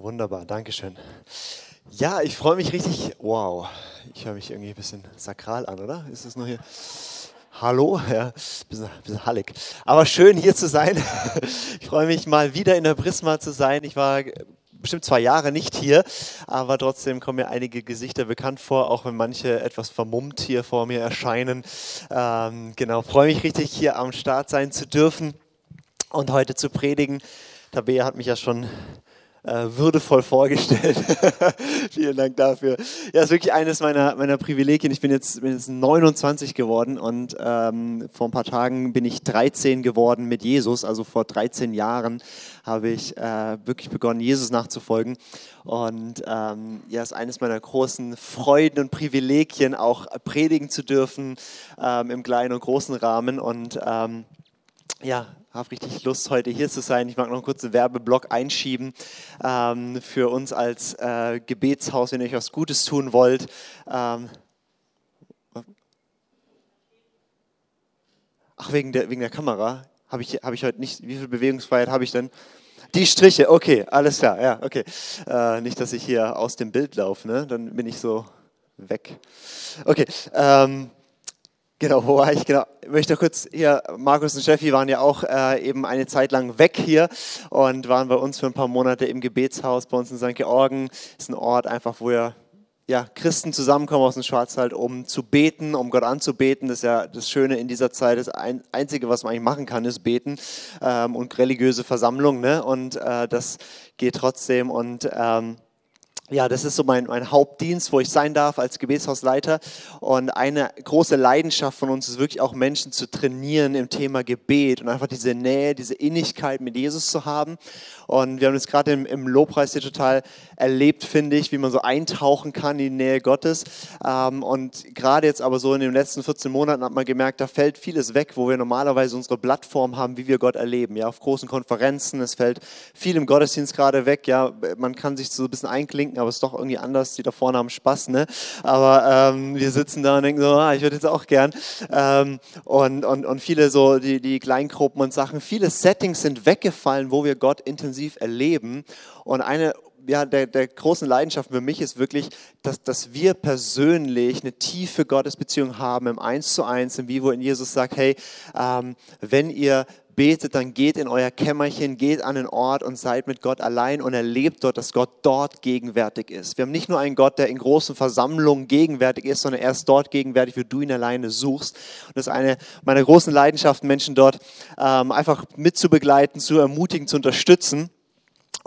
Wunderbar, Dankeschön. Ja, ich freue mich richtig. Wow, ich höre mich irgendwie ein bisschen sakral an, oder? Ist es nur hier? Hallo, ja, bisschen, bisschen hallig. Aber schön hier zu sein. Ich freue mich mal wieder in der Prisma zu sein. Ich war bestimmt zwei Jahre nicht hier, aber trotzdem kommen mir einige Gesichter bekannt vor, auch wenn manche etwas vermummt hier vor mir erscheinen. Ähm, genau, freue mich richtig hier am Start sein zu dürfen und heute zu predigen. Tabea hat mich ja schon würdevoll vorgestellt. Vielen Dank dafür. Ja, ist wirklich eines meiner, meiner Privilegien. Ich bin jetzt, bin jetzt 29 geworden und ähm, vor ein paar Tagen bin ich 13 geworden mit Jesus. Also vor 13 Jahren habe ich äh, wirklich begonnen, Jesus nachzufolgen. Und ähm, ja, ist eines meiner großen Freuden und Privilegien, auch predigen zu dürfen ähm, im kleinen und großen Rahmen. Und ähm, ja, habe richtig Lust, heute hier zu sein. Ich mag noch einen kurzen Werbeblock einschieben ähm, für uns als äh, Gebetshaus, wenn ihr euch was Gutes tun wollt. Ähm, ach, wegen der, wegen der Kamera habe ich, hab ich heute nicht. Wie viel Bewegungsfreiheit habe ich denn? Die Striche, okay, alles klar, ja, okay. Äh, nicht, dass ich hier aus dem Bild laufe, ne? dann bin ich so weg. Okay, ähm, Genau, wo war ich? Genau. Ich möchte kurz hier, Markus und Steffi waren ja auch äh, eben eine Zeit lang weg hier und waren bei uns für ein paar Monate im Gebetshaus bei uns in St. Georgen. Ist ein Ort einfach, wo wir ja, Christen zusammenkommen aus dem Schwarzwald, um zu beten, um Gott anzubeten. Das ist ja das Schöne in dieser Zeit. Das Einzige, was man eigentlich machen kann, ist beten ähm, und religiöse Versammlung. Ne? Und äh, das geht trotzdem und ähm, ja, das ist so mein, mein Hauptdienst, wo ich sein darf als Gebetshausleiter. Und eine große Leidenschaft von uns ist wirklich auch Menschen zu trainieren im Thema Gebet und einfach diese Nähe, diese Innigkeit mit Jesus zu haben. Und wir haben das gerade im, im Lobpreis hier total erlebt, finde ich, wie man so eintauchen kann in die Nähe Gottes. Ähm, und gerade jetzt aber so in den letzten 14 Monaten hat man gemerkt, da fällt vieles weg, wo wir normalerweise unsere Plattform haben, wie wir Gott erleben. Ja, auf großen Konferenzen, es fällt viel im Gottesdienst gerade weg. Ja, man kann sich so ein bisschen einklinken, aber es ist doch irgendwie anders. Die da vorne haben Spaß, ne? Aber ähm, wir sitzen da und denken so, ah, ich würde jetzt auch gern. Ähm, und, und, und viele so, die, die Kleingruppen und Sachen, viele Settings sind weggefallen, wo wir Gott intensiv erleben. Und eine ja, der, der großen Leidenschaft für mich ist wirklich, dass, dass wir persönlich eine tiefe Gottesbeziehung haben im Eins zu Eins, im Vivo in Jesus sagt, hey, ähm, wenn ihr betet, dann geht in euer Kämmerchen, geht an den Ort und seid mit Gott allein und erlebt dort, dass Gott dort gegenwärtig ist. Wir haben nicht nur einen Gott, der in großen Versammlungen gegenwärtig ist, sondern er ist dort gegenwärtig, wie du ihn alleine suchst. Und das ist eine meiner großen Leidenschaften, Menschen dort ähm, einfach mitzubegleiten, zu ermutigen, zu unterstützen.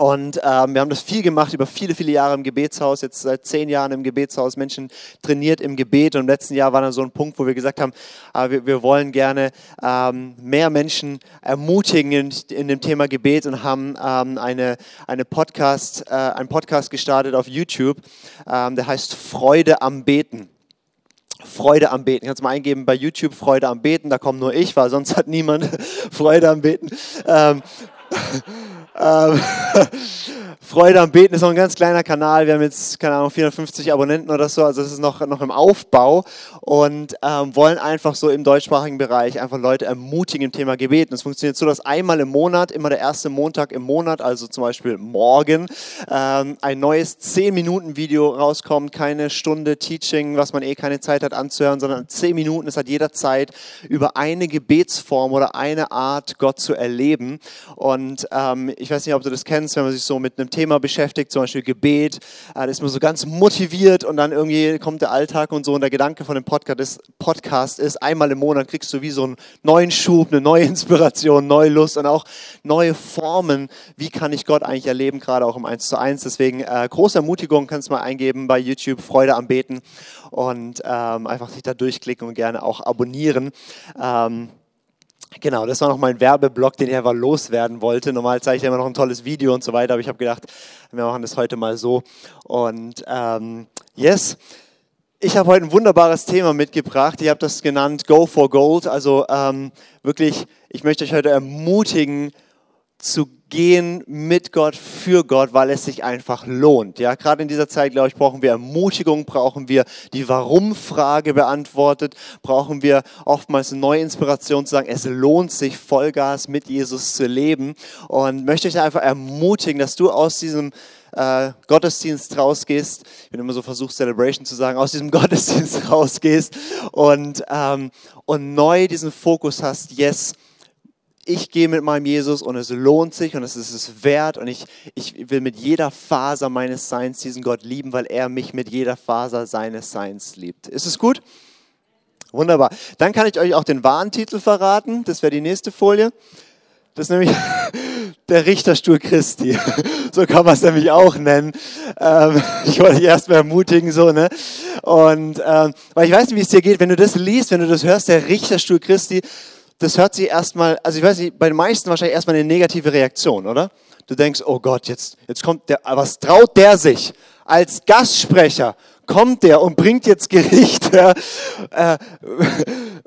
Und ähm, wir haben das viel gemacht, über viele, viele Jahre im Gebetshaus, jetzt seit zehn Jahren im Gebetshaus, Menschen trainiert im Gebet. Und im letzten Jahr war dann so ein Punkt, wo wir gesagt haben, äh, wir, wir, wollen gerne ähm, mehr Menschen ermutigen in, in, dem Thema Gebet und haben ähm, eine, eine Podcast, äh, einen Podcast gestartet auf YouTube, ähm, der heißt Freude am Beten. Freude am Beten. Kannst du mal eingeben bei YouTube Freude am Beten, da kommt nur ich, weil sonst hat niemand Freude am Beten. Ähm, ähm, Freude am Beten ist noch ein ganz kleiner Kanal. Wir haben jetzt, keine Ahnung, 450 Abonnenten oder so. Also das ist noch, noch im Aufbau und ähm, wollen einfach so im deutschsprachigen Bereich einfach Leute ermutigen im Thema Gebeten. Es funktioniert so, dass einmal im Monat, immer der erste Montag im Monat, also zum Beispiel morgen, ähm, ein neues 10-Minuten-Video rauskommt. Keine Stunde Teaching, was man eh keine Zeit hat anzuhören, sondern 10 Minuten. Es hat jeder Zeit, über eine Gebetsform oder eine Art Gott zu erleben. Und ähm, ich weiß nicht, ob du das kennst, wenn man sich so mit einem Thema beschäftigt, zum Beispiel Gebet, äh, da ist man so ganz motiviert und dann irgendwie kommt der Alltag und so und der Gedanke von dem Podcast ist, einmal im Monat kriegst du wie so einen neuen Schub, eine neue Inspiration, neue Lust und auch neue Formen, wie kann ich Gott eigentlich erleben, gerade auch im 1 zu 1. Deswegen äh, große Ermutigung, kannst du mal eingeben bei YouTube, Freude am Beten und ähm, einfach sich da durchklicken und gerne auch abonnieren. Ähm, Genau, das war noch mein Werbeblock, den ich einfach loswerden wollte. Normal zeige ich immer noch ein tolles Video und so weiter, aber ich habe gedacht, wir machen das heute mal so. Und ähm, yes, ich habe heute ein wunderbares Thema mitgebracht. Ich habe das genannt Go for Gold. Also ähm, wirklich, ich möchte euch heute ermutigen, zu gehen mit Gott, für Gott, weil es sich einfach lohnt. Ja, gerade in dieser Zeit, glaube ich, brauchen wir Ermutigung, brauchen wir die Warum-Frage beantwortet, brauchen wir oftmals eine neue Inspiration zu sagen, es lohnt sich Vollgas mit Jesus zu leben und möchte ich einfach ermutigen, dass du aus diesem äh, Gottesdienst rausgehst, ich bin immer so versucht, Celebration zu sagen, aus diesem Gottesdienst rausgehst und, ähm, und neu diesen Fokus hast, yes, ich gehe mit meinem Jesus und es lohnt sich und es ist es wert und ich, ich will mit jeder Faser meines Seins diesen Gott lieben, weil er mich mit jeder Faser seines Seins liebt. Ist es gut? Wunderbar. Dann kann ich euch auch den Warntitel verraten. Das wäre die nächste Folie. Das ist nämlich der Richterstuhl Christi. So kann man es nämlich auch nennen. Ähm, ich wollte dich erstmal ermutigen, so, ne? Und, ähm, weil ich weiß nicht, wie es dir geht, wenn du das liest, wenn du das hörst, der Richterstuhl Christi, das hört sich erstmal, also ich weiß nicht, bei den meisten wahrscheinlich erstmal eine negative Reaktion, oder? Du denkst, oh Gott, jetzt, jetzt kommt der, was traut der sich? Als Gastsprecher kommt der und bringt jetzt Gericht. Ja? Äh,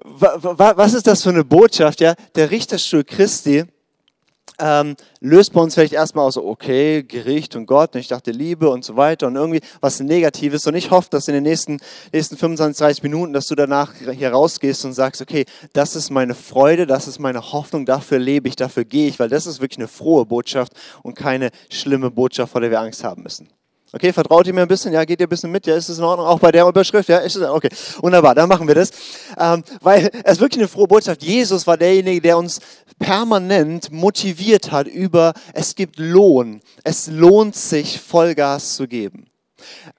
was ist das für eine Botschaft? Ja? Der Richterstuhl Christi ähm, löst bei uns vielleicht erstmal aus, okay, Gericht und Gott, und ich dachte Liebe und so weiter und irgendwie was Negatives. Und ich hoffe, dass in den nächsten, nächsten 25, 30 Minuten, dass du danach hier rausgehst und sagst, okay, das ist meine Freude, das ist meine Hoffnung, dafür lebe ich, dafür gehe ich, weil das ist wirklich eine frohe Botschaft und keine schlimme Botschaft, vor der wir Angst haben müssen. Okay, vertraut ihr mir ein bisschen? Ja, geht ihr ein bisschen mit? Ja, ist es in Ordnung? Auch bei der Überschrift? Ja, ist es okay. Wunderbar, dann machen wir das. Ähm, weil es ist wirklich eine frohe Botschaft. Jesus war derjenige, der uns permanent motiviert hat über, es gibt Lohn. Es lohnt sich, Vollgas zu geben.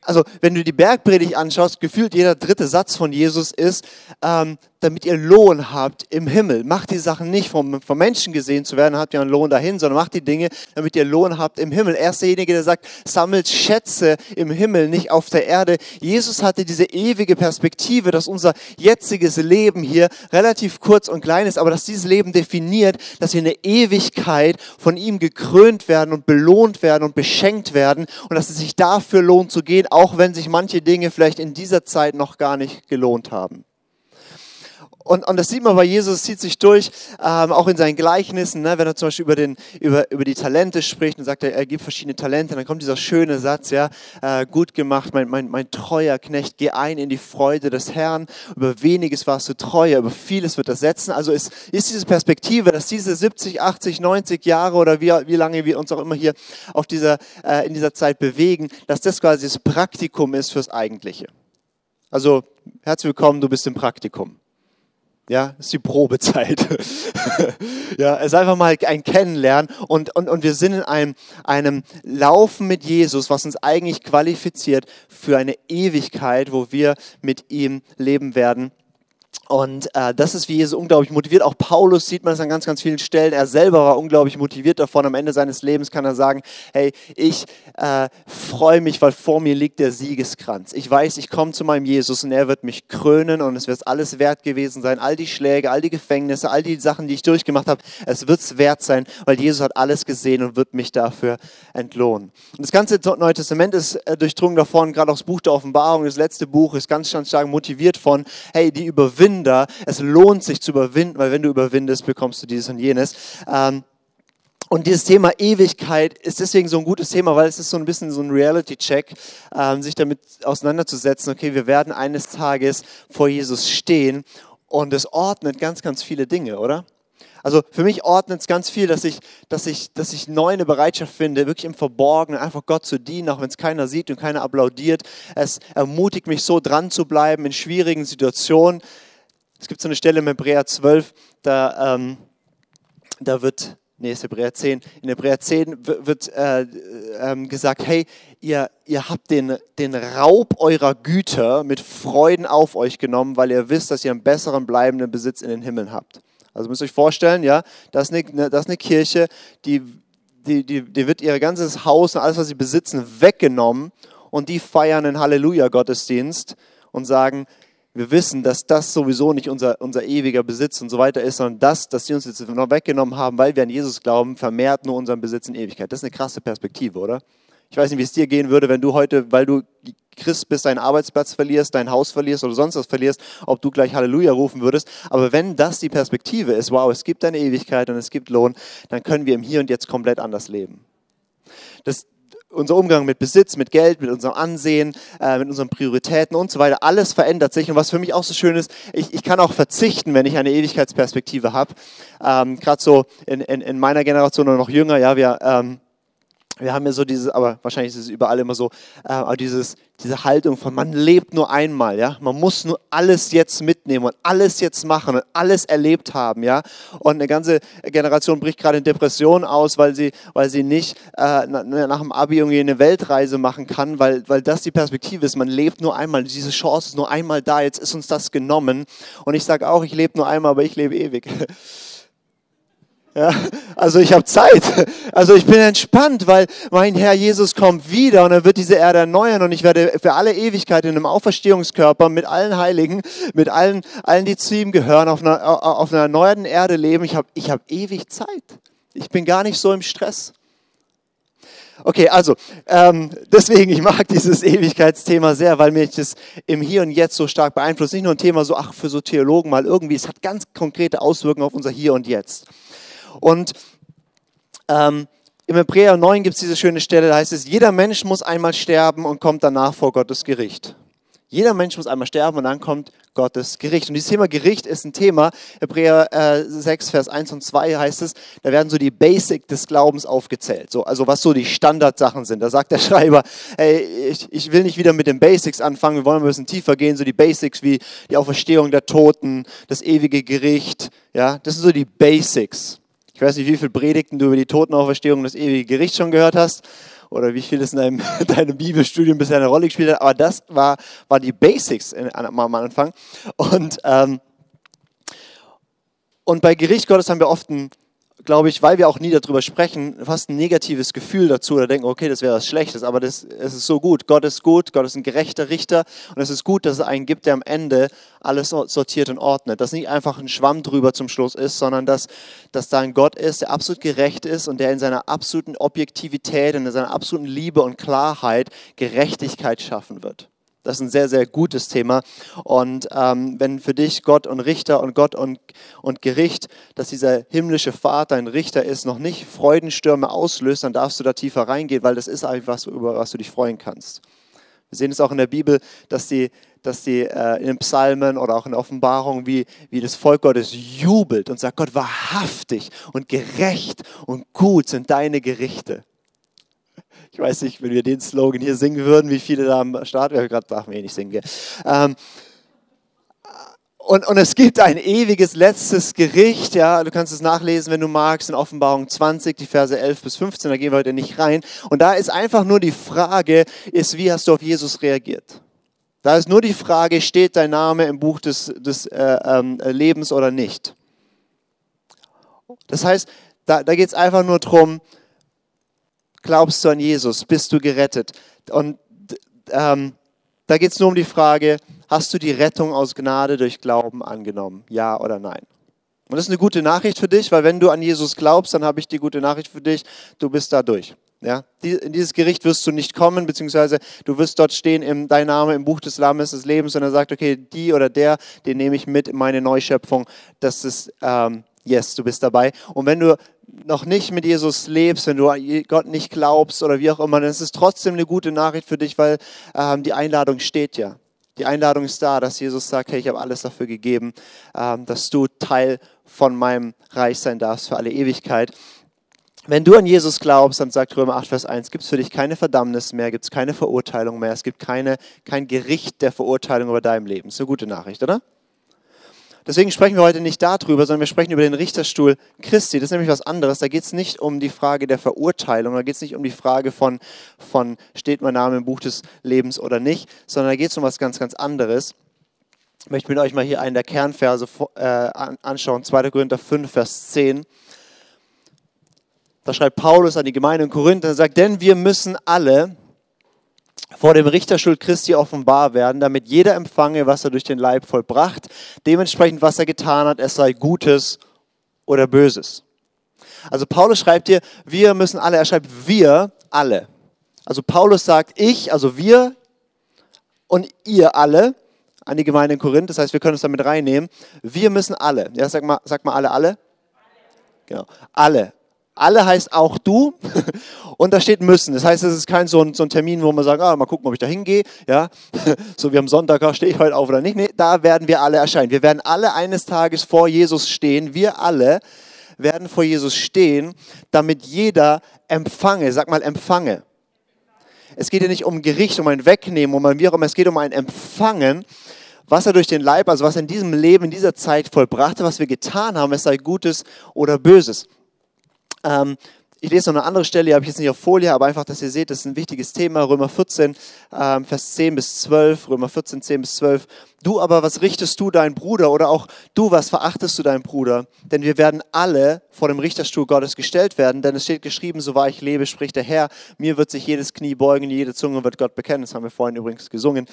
Also, wenn du die Bergpredigt anschaust, gefühlt jeder dritte Satz von Jesus ist, ähm, damit ihr Lohn habt im Himmel. Macht die Sachen nicht vom, vom Menschen gesehen zu werden, habt ihr einen Lohn dahin, sondern macht die Dinge, damit ihr Lohn habt im Himmel. Er ist derjenige, der sagt, sammelt Schätze im Himmel, nicht auf der Erde. Jesus hatte diese ewige Perspektive, dass unser jetziges Leben hier relativ kurz und klein ist, aber dass dieses Leben definiert, dass wir in der Ewigkeit von ihm gekrönt werden und belohnt werden und beschenkt werden und dass es sich dafür lohnt zu gehen, auch wenn sich manche Dinge vielleicht in dieser Zeit noch gar nicht gelohnt haben. Und, und das sieht man bei Jesus, zieht sich durch, ähm, auch in seinen Gleichnissen, ne? wenn er zum Beispiel über, den, über, über die Talente spricht und sagt, er, er gibt verschiedene Talente, dann kommt dieser schöne Satz, ja, äh, gut gemacht, mein, mein, mein treuer Knecht, geh ein in die Freude des Herrn, über weniges warst du treuer, über vieles wird er setzen. Also es ist diese Perspektive, dass diese 70, 80, 90 Jahre oder wie, wie lange wir uns auch immer hier auf dieser, äh, in dieser Zeit bewegen, dass das quasi das Praktikum ist fürs Eigentliche. Also herzlich willkommen, du bist im Praktikum. Ja, ist die Probezeit. ja, es ist einfach mal ein Kennenlernen und, und, und wir sind in einem, einem Laufen mit Jesus, was uns eigentlich qualifiziert für eine Ewigkeit, wo wir mit ihm leben werden und äh, das ist, wie Jesus unglaublich motiviert. Auch Paulus sieht man es an ganz, ganz vielen Stellen. Er selber war unglaublich motiviert davon. Am Ende seines Lebens kann er sagen, hey, ich äh, freue mich, weil vor mir liegt der Siegeskranz. Ich weiß, ich komme zu meinem Jesus und er wird mich krönen und es wird alles wert gewesen sein. All die Schläge, all die Gefängnisse, all die Sachen, die ich durchgemacht habe, es wird es wert sein, weil Jesus hat alles gesehen und wird mich dafür entlohnen. Und das ganze Neue Testament ist äh, durchdrungen davon, gerade auch das Buch der Offenbarung, das letzte Buch, ist ganz, ganz stark motiviert von, hey, die Überwindung Überwinder. Es lohnt sich zu überwinden, weil wenn du überwindest, bekommst du dieses und jenes. Ähm, und dieses Thema Ewigkeit ist deswegen so ein gutes Thema, weil es ist so ein bisschen so ein Reality-Check, ähm, sich damit auseinanderzusetzen. Okay, wir werden eines Tages vor Jesus stehen und es ordnet ganz, ganz viele Dinge, oder? Also für mich ordnet es ganz viel, dass ich, dass, ich, dass ich neu eine Bereitschaft finde, wirklich im Verborgenen einfach Gott zu dienen, auch wenn es keiner sieht und keiner applaudiert. Es ermutigt mich so dran zu bleiben in schwierigen Situationen. Es gibt so eine Stelle im Hebräer 12, da, ähm, da wird, nee, ist Hebräer 10, in Hebräer 10 wird äh, äh, gesagt, hey, ihr, ihr habt den, den Raub eurer Güter mit Freuden auf euch genommen, weil ihr wisst, dass ihr einen besseren bleibenden Besitz in den Himmeln habt. Also müsst ihr euch vorstellen, ja, das ist eine, das ist eine Kirche, die, die, die, die wird ihr ganzes Haus und alles, was sie besitzen, weggenommen und die feiern einen Halleluja-Gottesdienst und sagen, wir wissen, dass das sowieso nicht unser, unser ewiger Besitz und so weiter ist, sondern das, dass sie uns jetzt noch weggenommen haben, weil wir an Jesus glauben, vermehrt nur unseren Besitz in Ewigkeit. Das ist eine krasse Perspektive, oder? Ich weiß nicht, wie es dir gehen würde, wenn du heute, weil du Christ bist, deinen Arbeitsplatz verlierst, dein Haus verlierst oder sonst was verlierst, ob du gleich Halleluja rufen würdest. Aber wenn das die Perspektive ist, wow, es gibt eine Ewigkeit und es gibt Lohn, dann können wir im Hier und Jetzt komplett anders leben. Das, unser Umgang mit Besitz, mit Geld, mit unserem Ansehen, äh, mit unseren Prioritäten und so weiter, alles verändert sich. Und was für mich auch so schön ist, ich, ich kann auch verzichten, wenn ich eine Ewigkeitsperspektive habe. Ähm, Gerade so in, in, in, meiner Generation oder noch jünger, ja, wir... Ähm, wir haben ja so dieses, aber wahrscheinlich ist es überall immer so, äh, aber dieses, diese Haltung von man lebt nur einmal, ja, man muss nur alles jetzt mitnehmen und alles jetzt machen und alles erlebt haben, ja, und eine ganze Generation bricht gerade in Depressionen aus, weil sie, weil sie nicht äh, nach dem Abi irgendwie eine Weltreise machen kann, weil, weil das die Perspektive ist, man lebt nur einmal, diese Chance ist nur einmal da, jetzt ist uns das genommen. Und ich sage auch, ich lebe nur einmal, aber ich lebe ewig. Ja, also ich habe Zeit. Also ich bin entspannt, weil mein Herr Jesus kommt wieder und er wird diese Erde erneuern und ich werde für alle Ewigkeit in einem Auferstehungskörper mit allen Heiligen, mit allen, allen die zu ihm gehören, auf einer, auf einer erneuerten Erde leben. Ich habe ich hab ewig Zeit. Ich bin gar nicht so im Stress. Okay, also ähm, deswegen, ich mag dieses Ewigkeitsthema sehr, weil mich das im Hier und Jetzt so stark beeinflusst. Nicht nur ein Thema so, ach, für so Theologen mal irgendwie, es hat ganz konkrete Auswirkungen auf unser Hier und Jetzt. Und ähm, im Hebräer 9 gibt es diese schöne Stelle, da heißt es, jeder Mensch muss einmal sterben und kommt danach vor Gottes Gericht. Jeder Mensch muss einmal sterben und dann kommt Gottes Gericht. Und dieses Thema Gericht ist ein Thema, Hebräer äh, 6, Vers 1 und 2 heißt es, da werden so die Basic des Glaubens aufgezählt. So, also was so die Standardsachen sind. Da sagt der Schreiber, ey, ich, ich will nicht wieder mit den Basics anfangen, wir wollen ein bisschen tiefer gehen, so die Basics wie die Auferstehung der Toten, das ewige Gericht, ja, das sind so die Basics. Ich weiß nicht, wie viele Predigten du über die Totenauferstehung und das ewige Gericht schon gehört hast oder wie viel es in deinem, deinem Bibelstudium bisher eine Rolle gespielt hat, aber das war, war die Basics am Anfang. Und, ähm, und bei Gericht Gottes haben wir oft ein glaube ich, weil wir auch nie darüber sprechen, fast ein negatives Gefühl dazu oder denken, okay, das wäre was Schlechtes, aber das, es ist so gut. Gott ist gut, Gott ist ein gerechter Richter und es ist gut, dass es einen gibt, der am Ende alles sortiert und ordnet. Dass nicht einfach ein Schwamm drüber zum Schluss ist, sondern dass, dass da ein Gott ist, der absolut gerecht ist und der in seiner absoluten Objektivität in seiner absoluten Liebe und Klarheit Gerechtigkeit schaffen wird. Das ist ein sehr, sehr gutes Thema. Und ähm, wenn für dich Gott und Richter und Gott und, und Gericht, dass dieser himmlische Vater ein Richter ist, noch nicht Freudenstürme auslöst, dann darfst du da tiefer reingehen, weil das ist eigentlich was, über was du dich freuen kannst. Wir sehen es auch in der Bibel, dass die, dass die äh, in den Psalmen oder auch in der Offenbarung, wie, wie das Volk Gottes jubelt und sagt, Gott, wahrhaftig und gerecht und gut sind deine Gerichte. Ich weiß nicht, wenn wir den Slogan hier singen würden, wie viele da am Start wären. Gerade darf man eh nicht singen. Ähm, und, und es gibt ein ewiges letztes Gericht, ja, du kannst es nachlesen, wenn du magst, in Offenbarung 20, die Verse 11 bis 15, da gehen wir heute nicht rein. Und da ist einfach nur die Frage, ist, wie hast du auf Jesus reagiert? Da ist nur die Frage, steht dein Name im Buch des, des äh, äh, Lebens oder nicht? Das heißt, da, da geht es einfach nur darum, glaubst du an Jesus? Bist du gerettet? Und ähm, da geht es nur um die Frage, hast du die Rettung aus Gnade durch Glauben angenommen? Ja oder nein? Und das ist eine gute Nachricht für dich, weil wenn du an Jesus glaubst, dann habe ich die gute Nachricht für dich, du bist da durch. Ja, in dieses Gericht wirst du nicht kommen, beziehungsweise du wirst dort stehen, im, dein Name im Buch des Lammes des Lebens und er sagt, okay, die oder der, den nehme ich mit in meine Neuschöpfung. Das ist, ähm, yes, du bist dabei. Und wenn du noch nicht mit Jesus lebst, wenn du Gott nicht glaubst oder wie auch immer, dann ist es trotzdem eine gute Nachricht für dich, weil ähm, die Einladung steht ja. Die Einladung ist da, dass Jesus sagt, hey, ich habe alles dafür gegeben, ähm, dass du Teil von meinem Reich sein darfst für alle Ewigkeit. Wenn du an Jesus glaubst, dann sagt Römer 8, Vers 1, gibt es für dich keine Verdammnis mehr, gibt es keine Verurteilung mehr, es gibt keine, kein Gericht der Verurteilung über deinem Leben. Ist eine gute Nachricht, oder? Deswegen sprechen wir heute nicht darüber, sondern wir sprechen über den Richterstuhl Christi. Das ist nämlich was anderes. Da geht es nicht um die Frage der Verurteilung, da geht es nicht um die Frage von, von steht mein Name im Buch des Lebens oder nicht, sondern da geht es um was ganz, ganz anderes. Ich möchte mit euch mal hier einen der Kernverse äh, anschauen, 2. Korinther 5, Vers 10. Da schreibt Paulus an die Gemeinde in Korinther und sagt, denn wir müssen alle vor dem Richterstuhl Christi offenbar werden, damit jeder empfange, was er durch den Leib vollbracht, dementsprechend, was er getan hat, es sei Gutes oder Böses. Also Paulus schreibt hier, wir müssen alle, er schreibt wir alle. Also Paulus sagt, ich, also wir und ihr alle, an die Gemeinde in Korinth, das heißt, wir können es damit reinnehmen, wir müssen alle, ja, sag mal, sag mal alle, alle. Genau, alle. Alle heißt auch du und da steht müssen. Das heißt, es ist kein so ein, so ein Termin, wo man sagt, ah, mal gucken, ob ich da hingehe. Ja? So wie am Sonntag, ah, stehe ich heute auf oder nicht. Nee, da werden wir alle erscheinen. Wir werden alle eines Tages vor Jesus stehen. Wir alle werden vor Jesus stehen, damit jeder empfange, sag mal empfange. Es geht ja nicht um Gericht, um ein Wegnehmen, um ein immer, es geht um ein Empfangen, was er durch den Leib, also was er in diesem Leben, in dieser Zeit vollbrachte, was wir getan haben, es sei Gutes oder Böses. Ähm, ich lese noch eine andere Stelle, die habe ich jetzt nicht auf Folie, aber einfach, dass ihr seht, das ist ein wichtiges Thema. Römer 14, ähm, Vers 10 bis 12. Römer 14, 10 bis 12. Du aber, was richtest du deinen Bruder? Oder auch du, was verachtest du deinen Bruder? Denn wir werden alle vor dem Richterstuhl Gottes gestellt werden. Denn es steht geschrieben, so wahr ich lebe, spricht der Herr. Mir wird sich jedes Knie beugen, jede Zunge wird Gott bekennen. Das haben wir vorhin übrigens gesungen.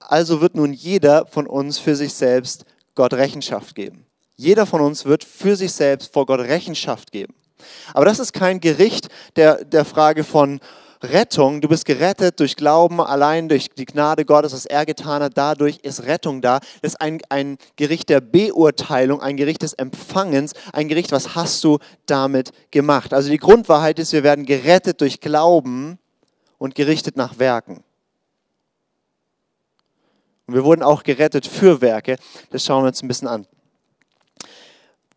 Also wird nun jeder von uns für sich selbst Gott Rechenschaft geben. Jeder von uns wird für sich selbst vor Gott Rechenschaft geben. Aber das ist kein Gericht der, der Frage von Rettung. Du bist gerettet durch Glauben, allein durch die Gnade Gottes, was er getan hat. Dadurch ist Rettung da. Das ist ein, ein Gericht der Beurteilung, ein Gericht des Empfangens, ein Gericht, was hast du damit gemacht. Also die Grundwahrheit ist, wir werden gerettet durch Glauben und gerichtet nach Werken. Und wir wurden auch gerettet für Werke. Das schauen wir uns ein bisschen an.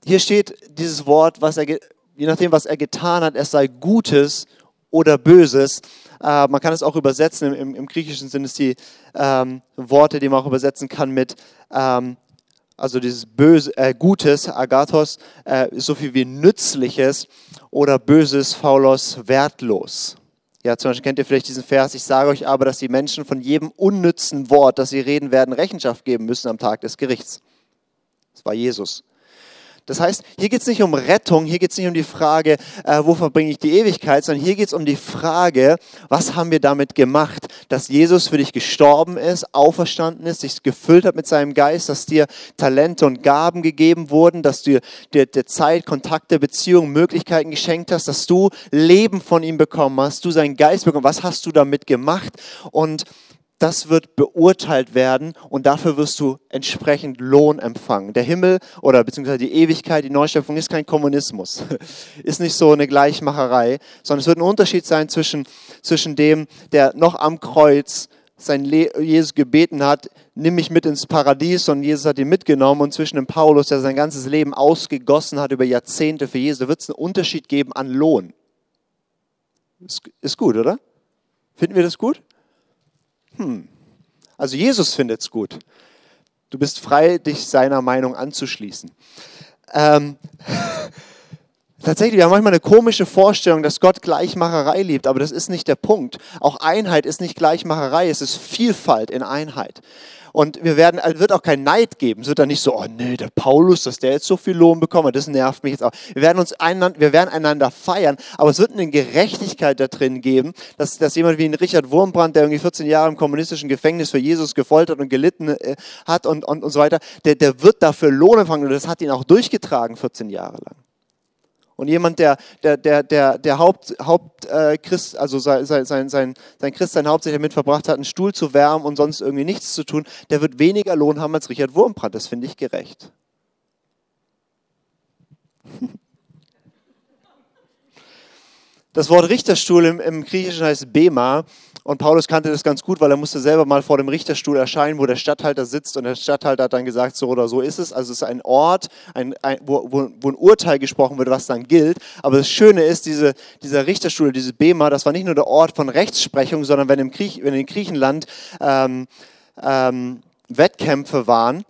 Hier steht dieses Wort, was er je nachdem, was er getan hat, es sei Gutes oder Böses. Äh, man kann es auch übersetzen, im, im Griechischen sind es die ähm, Worte, die man auch übersetzen kann mit, ähm, also dieses Böse, äh, Gutes, Agathos, äh, so viel wie Nützliches oder Böses, Faulos, wertlos. Ja, zum Beispiel kennt ihr vielleicht diesen Vers, ich sage euch aber, dass die Menschen von jedem unnützen Wort, das sie reden werden, Rechenschaft geben müssen am Tag des Gerichts. Das war Jesus. Das heißt, hier geht es nicht um Rettung, hier geht es nicht um die Frage, äh, wo verbringe ich die Ewigkeit, sondern hier geht es um die Frage, was haben wir damit gemacht, dass Jesus für dich gestorben ist, auferstanden ist, dich gefüllt hat mit seinem Geist, dass dir Talente und Gaben gegeben wurden, dass du dir, dir Zeit, Kontakte, Beziehungen, Möglichkeiten geschenkt hast, dass du Leben von ihm bekommen hast, du seinen Geist bekommen, was hast du damit gemacht? Und das wird beurteilt werden und dafür wirst du entsprechend Lohn empfangen. Der Himmel oder beziehungsweise die Ewigkeit, die Neuschöpfung ist kein Kommunismus, ist nicht so eine Gleichmacherei, sondern es wird ein Unterschied sein zwischen, zwischen dem, der noch am Kreuz sein Le Jesus gebeten hat, nimm mich mit ins Paradies und Jesus hat ihn mitgenommen und zwischen dem Paulus, der sein ganzes Leben ausgegossen hat über Jahrzehnte für Jesus, wird es einen Unterschied geben an Lohn. Ist, ist gut, oder? Finden wir das gut? Hm. Also Jesus findet es gut. Du bist frei, dich seiner Meinung anzuschließen. Ähm, tatsächlich, wir haben manchmal eine komische Vorstellung, dass Gott Gleichmacherei liebt, aber das ist nicht der Punkt. Auch Einheit ist nicht Gleichmacherei, es ist Vielfalt in Einheit. Und wir werden, also wird auch kein Neid geben. Es wird dann nicht so, oh nee, der Paulus, dass der jetzt so viel Lohn bekommt, das nervt mich jetzt auch. Wir werden uns einander, wir werden einander feiern, aber es wird eine Gerechtigkeit da drin geben, dass, dass jemand wie ein Richard Wurmbrand, der irgendwie 14 Jahre im kommunistischen Gefängnis für Jesus gefoltert und gelitten äh, hat und, und, und so weiter, der, der wird dafür Lohn empfangen und das hat ihn auch durchgetragen 14 Jahre lang. Und jemand, der, der, der, der, der Haupt, Haupt äh, Christ, also sein, sein, sein, sein Christsein hauptsächlich damit verbracht hat, einen Stuhl zu wärmen und sonst irgendwie nichts zu tun, der wird weniger Lohn haben als Richard Wurmbrand. Das finde ich gerecht. Das Wort Richterstuhl im, im Griechischen heißt Bema und Paulus kannte das ganz gut, weil er musste selber mal vor dem Richterstuhl erscheinen, wo der Statthalter sitzt. Und der Statthalter hat dann gesagt, so oder so ist es. Also es ist ein Ort, ein, ein, wo, wo, ein Urteil gesprochen wird, was dann gilt. Aber das Schöne ist, diese, dieser Richterstuhl, dieses Bema, das war nicht nur der Ort von Rechtsprechung, sondern wenn, im Kriech, wenn in Griechenland ähm, ähm, Wettkämpfe waren,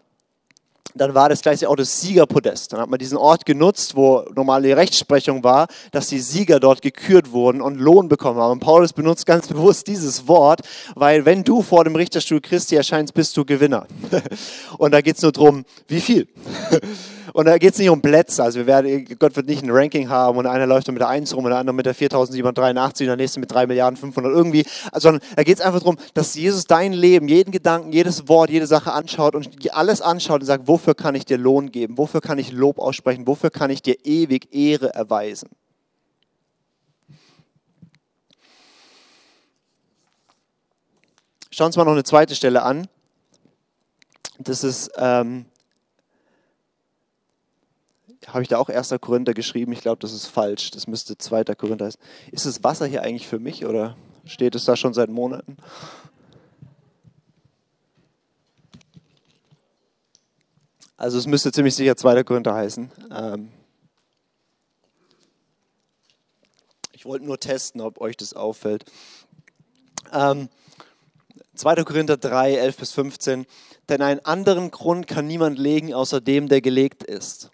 dann war das gleiche auch das Siegerpodest. Dann hat man diesen Ort genutzt, wo normale Rechtsprechung war, dass die Sieger dort gekürt wurden und Lohn bekommen haben. Und Paulus benutzt ganz bewusst dieses Wort, weil wenn du vor dem Richterstuhl Christi erscheinst, bist du Gewinner. Und da geht es nur darum, wie viel. Und da geht es nicht um Plätze. Also wir werden, Gott wird nicht ein Ranking haben und einer läuft mit der 1 rum und der andere mit der 4783 und der nächste mit 3 Milliarden 500 irgendwie. Sondern da geht es einfach darum, dass Jesus dein Leben, jeden Gedanken, jedes Wort, jede Sache anschaut und alles anschaut und sagt, wofür kann ich dir Lohn geben? Wofür kann ich Lob aussprechen? Wofür kann ich dir ewig Ehre erweisen? Schauen wir uns mal noch eine zweite Stelle an. Das ist, ähm, habe ich da auch 1. Korinther geschrieben? Ich glaube, das ist falsch. Das müsste 2. Korinther sein. Ist das Wasser hier eigentlich für mich oder steht es da schon seit Monaten? Also es müsste ziemlich sicher 2. Korinther heißen. Ähm ich wollte nur testen, ob euch das auffällt. Ähm 2. Korinther 3, 11 bis 15. Denn einen anderen Grund kann niemand legen, außer dem, der gelegt ist.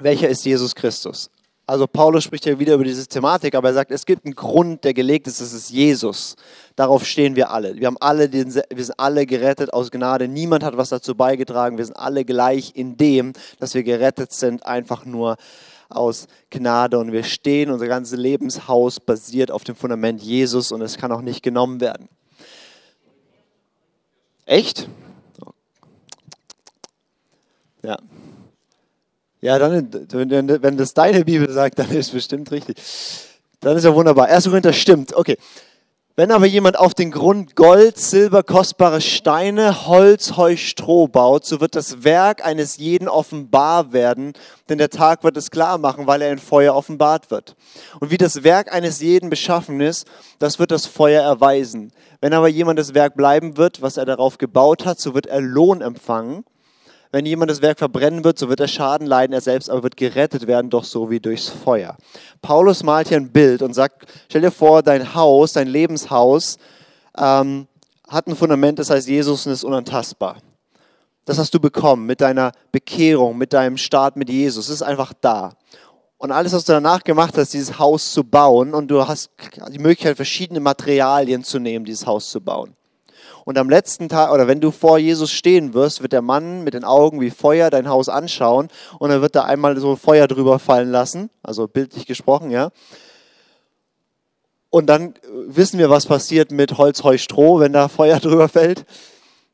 Welcher ist Jesus Christus? Also Paulus spricht ja wieder über diese Thematik, aber er sagt, es gibt einen Grund, der gelegt ist, das ist Jesus. Darauf stehen wir alle. Wir, haben alle den, wir sind alle gerettet aus Gnade. Niemand hat was dazu beigetragen. Wir sind alle gleich in dem, dass wir gerettet sind, einfach nur aus Gnade. Und wir stehen, unser ganzes Lebenshaus basiert auf dem Fundament Jesus und es kann auch nicht genommen werden. Echt? Ja. Ja, dann, wenn das deine Bibel sagt, dann ist es bestimmt richtig. Dann ist ja wunderbar. 1. Korinther stimmt. Okay. Wenn aber jemand auf den Grund Gold, Silber, kostbare Steine, Holz, Heu, Stroh baut, so wird das Werk eines jeden offenbar werden, denn der Tag wird es klar machen, weil er in Feuer offenbart wird. Und wie das Werk eines jeden beschaffen ist, das wird das Feuer erweisen. Wenn aber jemand das Werk bleiben wird, was er darauf gebaut hat, so wird er Lohn empfangen. Wenn jemand das Werk verbrennen wird, so wird er Schaden leiden, er selbst aber wird gerettet werden, doch so wie durchs Feuer. Paulus malt hier ein Bild und sagt, stell dir vor, dein Haus, dein Lebenshaus ähm, hat ein Fundament, das heißt Jesus ist unantastbar. Das hast du bekommen mit deiner Bekehrung, mit deinem Start mit Jesus. Es ist einfach da. Und alles, was du danach gemacht hast, dieses Haus zu bauen, und du hast die Möglichkeit, verschiedene Materialien zu nehmen, dieses Haus zu bauen. Und am letzten Tag, oder wenn du vor Jesus stehen wirst, wird der Mann mit den Augen wie Feuer dein Haus anschauen und er wird da einmal so Feuer drüber fallen lassen, also bildlich gesprochen, ja. Und dann wissen wir, was passiert mit Holz, Heu, Stroh, wenn da Feuer drüber fällt.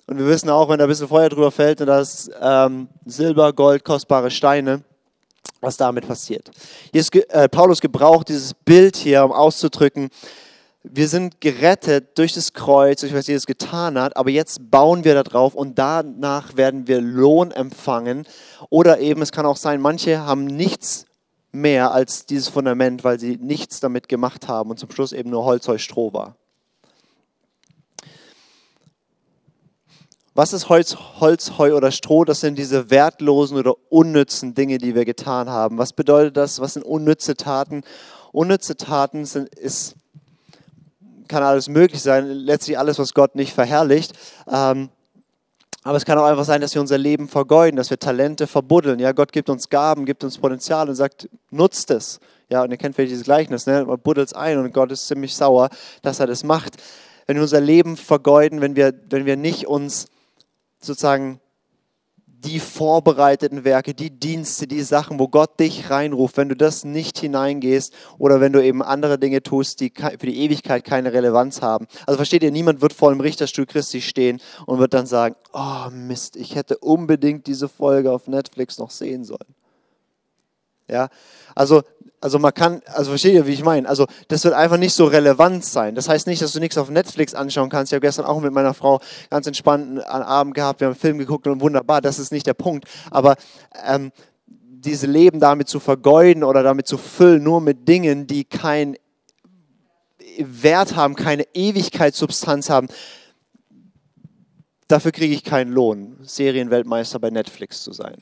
Und wir wissen auch, wenn da ein bisschen Feuer drüber fällt und da ist ähm, Silber, Gold, kostbare Steine, was damit passiert. Ist, äh, Paulus gebraucht dieses Bild hier, um auszudrücken, wir sind gerettet durch das Kreuz, durch was Jesus getan hat, aber jetzt bauen wir da drauf und danach werden wir Lohn empfangen. Oder eben, es kann auch sein, manche haben nichts mehr als dieses Fundament, weil sie nichts damit gemacht haben und zum Schluss eben nur Holz, Heu, Stroh war. Was ist Holz, Holz, Heu oder Stroh? Das sind diese wertlosen oder unnützen Dinge, die wir getan haben. Was bedeutet das? Was sind unnütze Taten? Unnütze Taten sind, ist kann alles möglich sein, letztlich alles, was Gott nicht verherrlicht. Ähm, aber es kann auch einfach sein, dass wir unser Leben vergeuden, dass wir Talente verbuddeln. Ja, Gott gibt uns Gaben, gibt uns Potenzial und sagt, nutzt es. Ja, und ihr kennt vielleicht dieses Gleichnis, ne? man buddelt es ein und Gott ist ziemlich sauer, dass er das macht. Wenn wir unser Leben vergeuden, wenn wir, wenn wir nicht uns sozusagen die vorbereiteten Werke, die Dienste, die Sachen, wo Gott dich reinruft, wenn du das nicht hineingehst oder wenn du eben andere Dinge tust, die für die Ewigkeit keine Relevanz haben. Also versteht ihr, niemand wird vor dem Richterstuhl Christi stehen und wird dann sagen, oh Mist, ich hätte unbedingt diese Folge auf Netflix noch sehen sollen. Ja, also also man kann, also versteht ihr, wie ich meine? Also das wird einfach nicht so relevant sein. Das heißt nicht, dass du nichts auf Netflix anschauen kannst. Ich habe gestern auch mit meiner Frau ganz entspannt einen Abend gehabt, wir haben einen Film geguckt und wunderbar, das ist nicht der Punkt. Aber ähm, diese Leben damit zu vergeuden oder damit zu füllen, nur mit Dingen, die keinen Wert haben, keine Ewigkeitssubstanz haben, dafür kriege ich keinen Lohn, Serienweltmeister bei Netflix zu sein.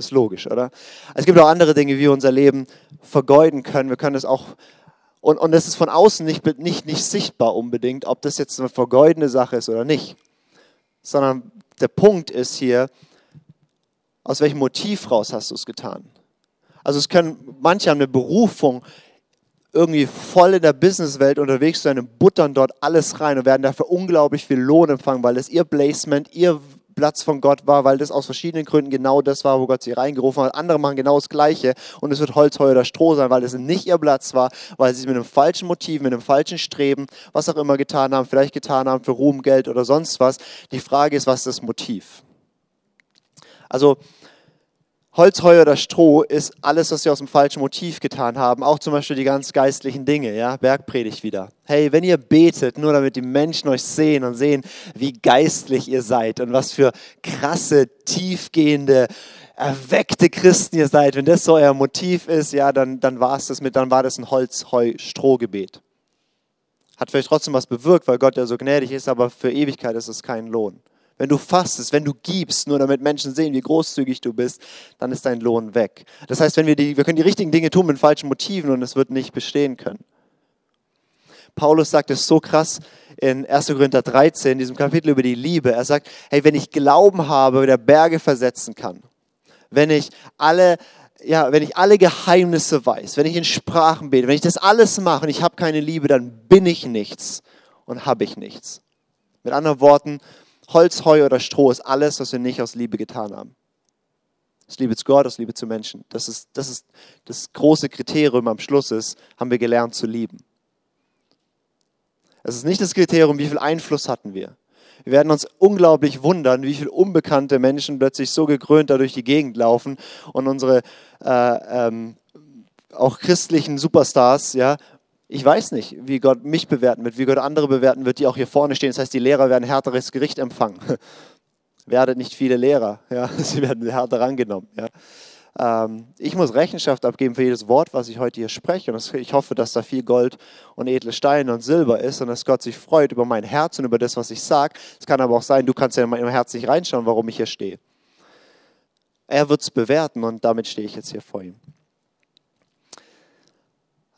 Ist logisch, oder? Es gibt auch andere Dinge, wie wir unser Leben vergeuden können. Wir können es auch, und, und es ist von außen nicht, nicht, nicht sichtbar unbedingt, ob das jetzt eine vergeudende Sache ist oder nicht. Sondern der Punkt ist hier, aus welchem Motiv raus hast du es getan? Also es können, manche haben eine Berufung, irgendwie voll in der Businesswelt unterwegs sein und buttern dort alles rein und werden dafür unglaublich viel Lohn empfangen, weil es ihr Placement, ihr Platz von Gott war, weil das aus verschiedenen Gründen genau das war, wo Gott sie reingerufen hat. Andere machen genau das Gleiche und es wird Holz, Heu oder Stroh sein, weil es nicht ihr Platz war, weil sie es mit einem falschen Motiv, mit einem falschen Streben, was auch immer getan haben, vielleicht getan haben für Ruhm, Geld oder sonst was. Die Frage ist, was ist das Motiv? Also, Holz, Heu oder Stroh ist alles, was wir aus dem falschen Motiv getan haben. Auch zum Beispiel die ganz geistlichen Dinge, ja, Bergpredigt wieder. Hey, wenn ihr betet, nur damit die Menschen euch sehen und sehen, wie geistlich ihr seid und was für krasse, tiefgehende, erweckte Christen ihr seid, wenn das so euer Motiv ist, ja, dann, dann war es das mit, dann war das ein Holz, Heu, Stroh-Gebet. Hat vielleicht trotzdem was bewirkt, weil Gott ja so gnädig ist, aber für Ewigkeit ist es kein Lohn. Wenn du fastest, wenn du gibst, nur damit Menschen sehen, wie großzügig du bist, dann ist dein Lohn weg. Das heißt, wenn wir, die, wir können die richtigen Dinge tun mit falschen Motiven und es wird nicht bestehen können. Paulus sagt es so krass in 1. Korinther 13, in diesem Kapitel über die Liebe. Er sagt, hey, wenn ich Glauben habe, der Berge versetzen kann, wenn ich alle, ja, wenn ich alle Geheimnisse weiß, wenn ich in Sprachen bete, wenn ich das alles mache und ich habe keine Liebe, dann bin ich nichts und habe ich nichts. Mit anderen Worten, Holz, Heu oder Stroh ist alles, was wir nicht aus Liebe getan haben. Aus Liebe zu Gott, aus Liebe zu Menschen. Das ist, das ist das große Kriterium am Schluss ist, haben wir gelernt zu lieben. Es ist nicht das Kriterium, wie viel Einfluss hatten wir. Wir werden uns unglaublich wundern, wie viele unbekannte Menschen plötzlich so gekrönt da durch die Gegend laufen und unsere äh, ähm, auch christlichen Superstars ja, ich weiß nicht, wie Gott mich bewerten wird, wie Gott andere bewerten wird, die auch hier vorne stehen. Das heißt, die Lehrer werden härteres Gericht empfangen. Werdet nicht viele Lehrer, ja, sie werden härter rangenommen. Ja. Ähm, ich muss Rechenschaft abgeben für jedes Wort, was ich heute hier spreche. Und ich hoffe, dass da viel Gold und edle Steine und Silber ist und dass Gott sich freut über mein Herz und über das, was ich sage. Es kann aber auch sein, du kannst ja in mein Herz nicht reinschauen, warum ich hier stehe. Er wird es bewerten und damit stehe ich jetzt hier vor ihm.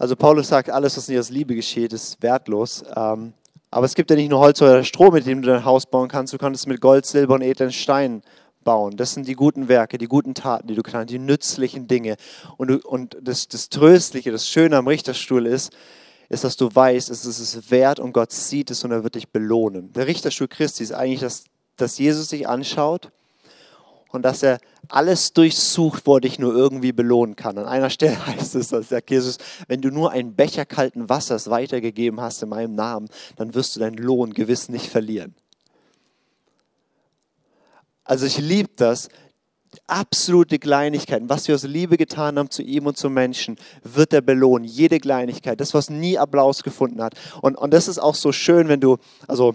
Also Paulus sagt, alles, was nicht aus Liebe geschieht, ist wertlos. Ähm, aber es gibt ja nicht nur Holz oder Stroh, mit dem du dein Haus bauen kannst. Du kannst es mit Gold, Silber und edlen Steinen bauen. Das sind die guten Werke, die guten Taten, die du kannst, die nützlichen Dinge. Und, du, und das, das Tröstliche, das Schöne am Richterstuhl ist, ist, dass du weißt, es ist es wert und Gott sieht es und er wird dich belohnen. Der Richterstuhl Christi ist eigentlich, dass, dass Jesus dich anschaut und dass er alles durchsucht, wo er dich nur irgendwie belohnen kann. An einer Stelle heißt es, dass sagt Jesus, wenn du nur einen Becher kalten Wassers weitergegeben hast in meinem Namen, dann wirst du deinen Lohn gewiss nicht verlieren. Also ich liebe das, absolute Kleinigkeiten, was wir aus Liebe getan haben zu ihm und zu Menschen, wird er belohnen. Jede Kleinigkeit, das, was nie Applaus gefunden hat. Und, und das ist auch so schön, wenn du, also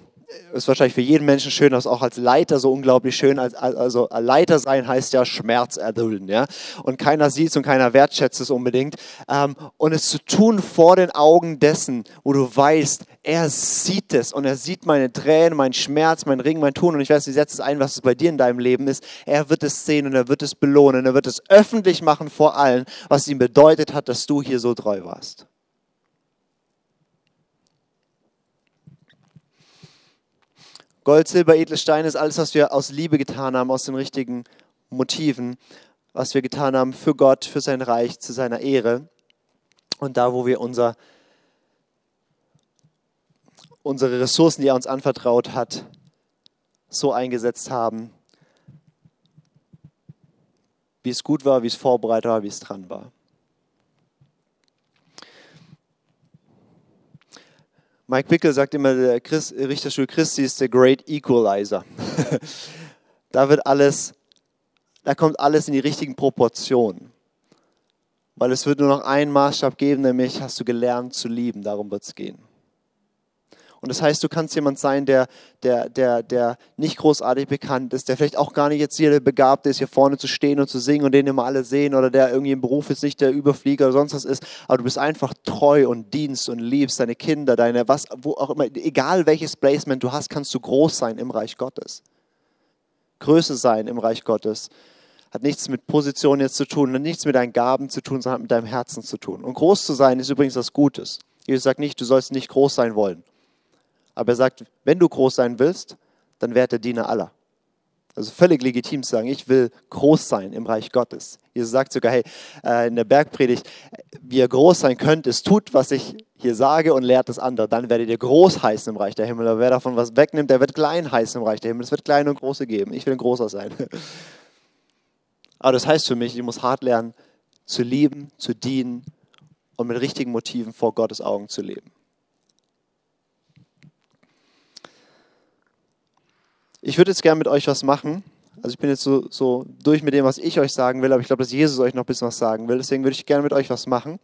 ist wahrscheinlich für jeden Menschen schön, das auch als Leiter so unglaublich schön. Also Leiter sein heißt ja Schmerz erdulden, ja. Und keiner sieht es und keiner wertschätzt es unbedingt. Ähm, und es zu tun vor den Augen dessen, wo du weißt, er sieht es und er sieht meine Tränen, meinen Schmerz, mein Ring, mein Tun. Und ich weiß, wie setzt es ein, was es bei dir in deinem Leben ist. Er wird es sehen und er wird es belohnen. Er wird es öffentlich machen vor allen, was ihm bedeutet hat, dass du hier so treu warst. Gold, Silber, edle ist alles, was wir aus Liebe getan haben, aus den richtigen Motiven, was wir getan haben für Gott, für sein Reich, zu seiner Ehre. Und da, wo wir unser, unsere Ressourcen, die er uns anvertraut hat, so eingesetzt haben, wie es gut war, wie es vorbereitet war, wie es dran war. Mike Pickel sagt immer, der Christ, Richterstuhl Christi ist der Great Equalizer. da wird alles, da kommt alles in die richtigen Proportionen. Weil es wird nur noch einen Maßstab geben, nämlich hast du gelernt zu lieben, darum wird es gehen. Und das heißt, du kannst jemand sein, der, der, der, der nicht großartig bekannt ist, der vielleicht auch gar nicht jetzt hier begabt ist, hier vorne zu stehen und zu singen und den immer alle sehen oder der irgendwie im Beruf ist, nicht der Überflieger oder sonst was ist, aber du bist einfach treu und dienst und liebst deine Kinder, deine, was, wo auch immer, egal welches Placement du hast, kannst du groß sein im Reich Gottes. Größe sein im Reich Gottes hat nichts mit Position jetzt zu tun, hat nichts mit deinen Gaben zu tun, sondern hat mit deinem Herzen zu tun. Und groß zu sein ist übrigens was Gutes. Jesus sagt nicht, du sollst nicht groß sein wollen. Aber er sagt, wenn du groß sein willst, dann werd der Diener aller. Also völlig legitim zu sagen, ich will groß sein im Reich Gottes. Jesus sagt sogar, hey, äh, in der Bergpredigt, wie ihr groß sein könnt, ist tut, was ich hier sage und lehrt das andere. Dann werdet ihr groß heißen im Reich der Himmel. Aber wer davon was wegnimmt, der wird klein heißen im Reich der Himmel. Es wird kleine und große geben. Ich will ein großer sein. Aber das heißt für mich, ich muss hart lernen, zu lieben, zu dienen und mit richtigen Motiven vor Gottes Augen zu leben. Ich würde jetzt gerne mit euch was machen. Also ich bin jetzt so, so durch mit dem, was ich euch sagen will, aber ich glaube, dass Jesus euch noch ein bisschen was sagen will. Deswegen würde ich gerne mit euch was machen,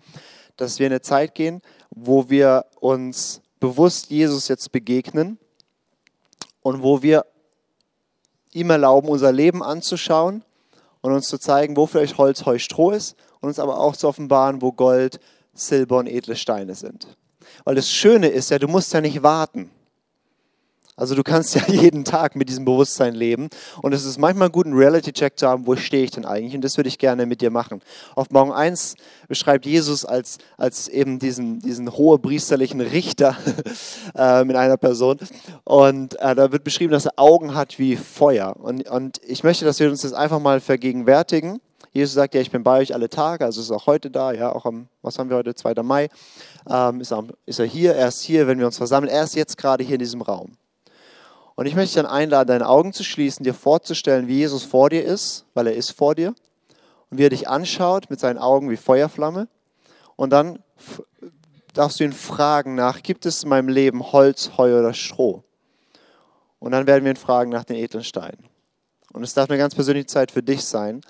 dass wir in eine Zeit gehen, wo wir uns bewusst Jesus jetzt begegnen und wo wir ihm erlauben, unser Leben anzuschauen und uns zu zeigen, wo vielleicht Holz, Heu, Stroh ist und uns aber auch zu offenbaren, wo Gold, Silber und edle Steine sind. Weil das Schöne ist ja, du musst ja nicht warten. Also du kannst ja jeden Tag mit diesem Bewusstsein leben. Und es ist manchmal gut, einen Reality-Check zu haben, wo stehe ich denn eigentlich? Und das würde ich gerne mit dir machen. Auf Morgen 1 beschreibt Jesus als, als eben diesen, diesen hohepriesterlichen Richter äh, einer Person. Und äh, da wird beschrieben, dass er Augen hat wie Feuer. Und, und ich möchte, dass wir uns das einfach mal vergegenwärtigen. Jesus sagt ja, ich bin bei euch alle Tage, also ist auch heute da, ja, auch am, was haben wir heute, 2. Mai, ähm, ist, er, ist er hier, er ist hier, wenn wir uns versammeln, er ist jetzt gerade hier in diesem Raum. Und ich möchte dich dann einladen, deine Augen zu schließen, dir vorzustellen, wie Jesus vor dir ist, weil er ist vor dir, und wie er dich anschaut mit seinen Augen wie Feuerflamme. Und dann darfst du ihn fragen nach, gibt es in meinem Leben Holz, Heu oder Stroh? Und dann werden wir ihn fragen nach den edlen Steinen. Und es darf eine ganz persönliche Zeit für dich sein.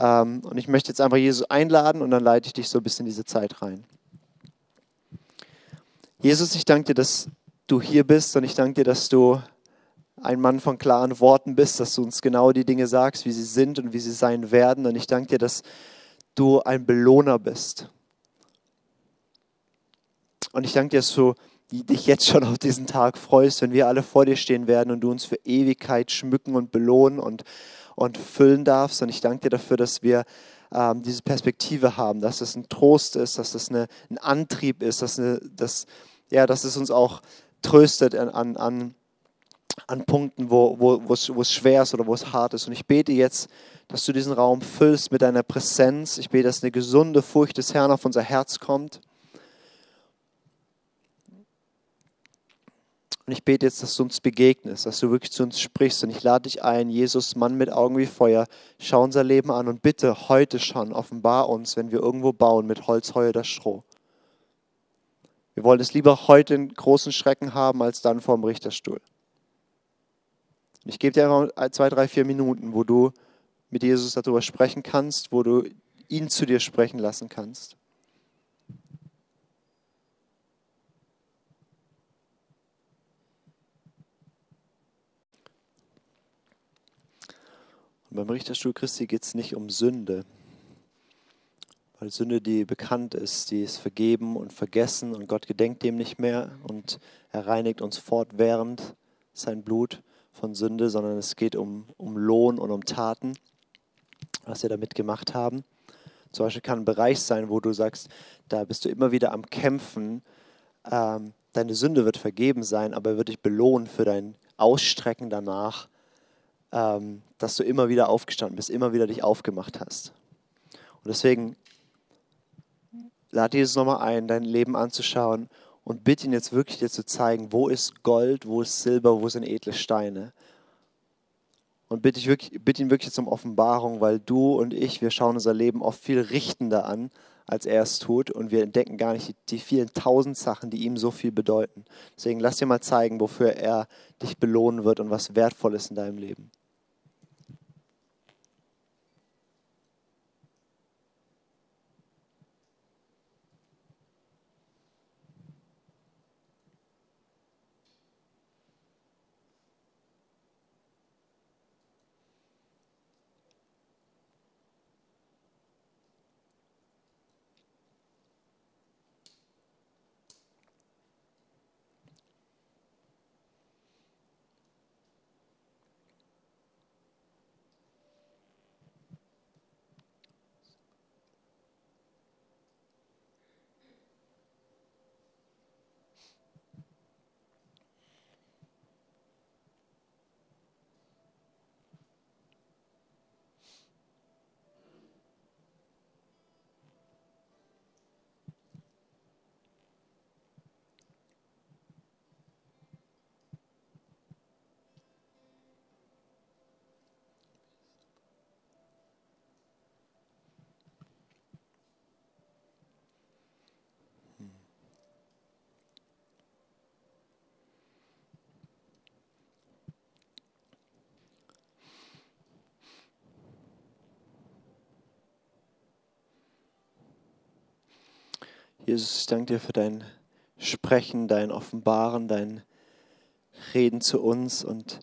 Ähm, und ich möchte jetzt einfach Jesus einladen und dann leite ich dich so ein bisschen in diese Zeit rein. Jesus, ich danke dir, dass du hier bist und ich danke dir, dass du ein Mann von klaren Worten bist, dass du uns genau die Dinge sagst, wie sie sind und wie sie sein werden. Und ich danke dir, dass du ein Belohner bist. Und ich danke dir, dass du dich jetzt schon auf diesen Tag freust, wenn wir alle vor dir stehen werden und du uns für Ewigkeit schmücken und belohnen und, und füllen darfst. Und ich danke dir dafür, dass wir ähm, diese Perspektive haben, dass es ein Trost ist, dass es eine, ein Antrieb ist, dass, eine, dass, ja, dass es uns auch tröstet an, an an Punkten, wo, es, wo schwer ist oder wo es hart ist. Und ich bete jetzt, dass du diesen Raum füllst mit deiner Präsenz. Ich bete, dass eine gesunde Furcht des Herrn auf unser Herz kommt. Und ich bete jetzt, dass du uns begegnest, dass du wirklich zu uns sprichst. Und ich lade dich ein, Jesus, Mann mit Augen wie Feuer, schau unser Leben an und bitte heute schon offenbar uns, wenn wir irgendwo bauen mit Holz, Heu oder Stroh. Wir wollen es lieber heute einen großen Schrecken haben, als dann vor dem Richterstuhl. Und ich gebe dir einfach zwei, drei, vier Minuten, wo du mit Jesus darüber sprechen kannst, wo du ihn zu dir sprechen lassen kannst. Und beim Richterstuhl Christi geht es nicht um Sünde, weil Sünde, die bekannt ist, die ist vergeben und vergessen und Gott gedenkt dem nicht mehr und er reinigt uns fortwährend sein Blut von Sünde, sondern es geht um, um Lohn und um Taten, was wir damit gemacht haben. Zum Beispiel kann ein Bereich sein, wo du sagst, da bist du immer wieder am Kämpfen. Ähm, deine Sünde wird vergeben sein, aber er wird dich belohnen für dein Ausstrecken danach, ähm, dass du immer wieder aufgestanden bist, immer wieder dich aufgemacht hast. Und deswegen lade Jesus nochmal ein, dein Leben anzuschauen und bitte ihn jetzt wirklich dir zu zeigen, wo ist Gold, wo ist Silber, wo sind edle Steine. Und bitte, ich wirklich, bitte ihn wirklich um Offenbarung, weil du und ich, wir schauen unser Leben oft viel richtender an, als er es tut. Und wir entdecken gar nicht die, die vielen tausend Sachen, die ihm so viel bedeuten. Deswegen lass dir mal zeigen, wofür er dich belohnen wird und was wertvoll ist in deinem Leben. Jesus, ich danke dir für dein Sprechen, dein Offenbaren, dein Reden zu uns und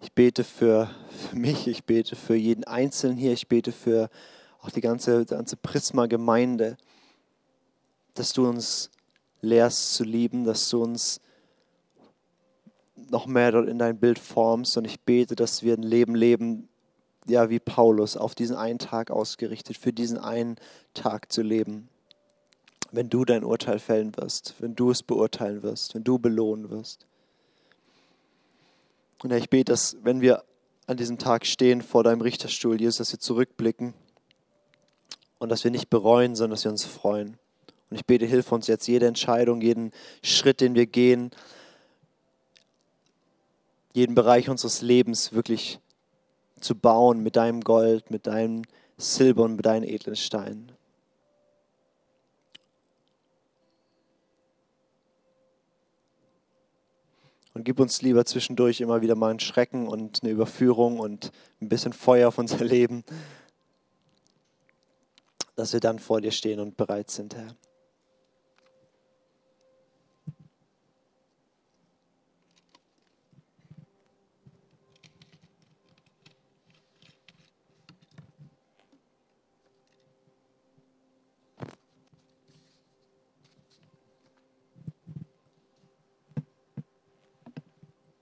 ich bete für, für mich, ich bete für jeden Einzelnen hier, ich bete für auch die ganze, ganze Prisma-Gemeinde, dass du uns lehrst zu lieben, dass du uns noch mehr dort in dein Bild formst und ich bete, dass wir ein Leben leben, ja, wie Paulus, auf diesen einen Tag ausgerichtet, für diesen einen Tag zu leben. Wenn du dein Urteil fällen wirst, wenn du es beurteilen wirst, wenn du belohnen wirst. Und ich bete, dass wenn wir an diesem Tag stehen vor deinem Richterstuhl, Jesus, dass wir zurückblicken und dass wir nicht bereuen, sondern dass wir uns freuen. Und ich bete, hilf uns jetzt jede Entscheidung, jeden Schritt, den wir gehen, jeden Bereich unseres Lebens wirklich zu bauen mit deinem Gold, mit deinem Silber und mit deinen edlen Steinen. Und gib uns lieber zwischendurch immer wieder mal einen Schrecken und eine Überführung und ein bisschen Feuer auf unser Leben, dass wir dann vor dir stehen und bereit sind, Herr.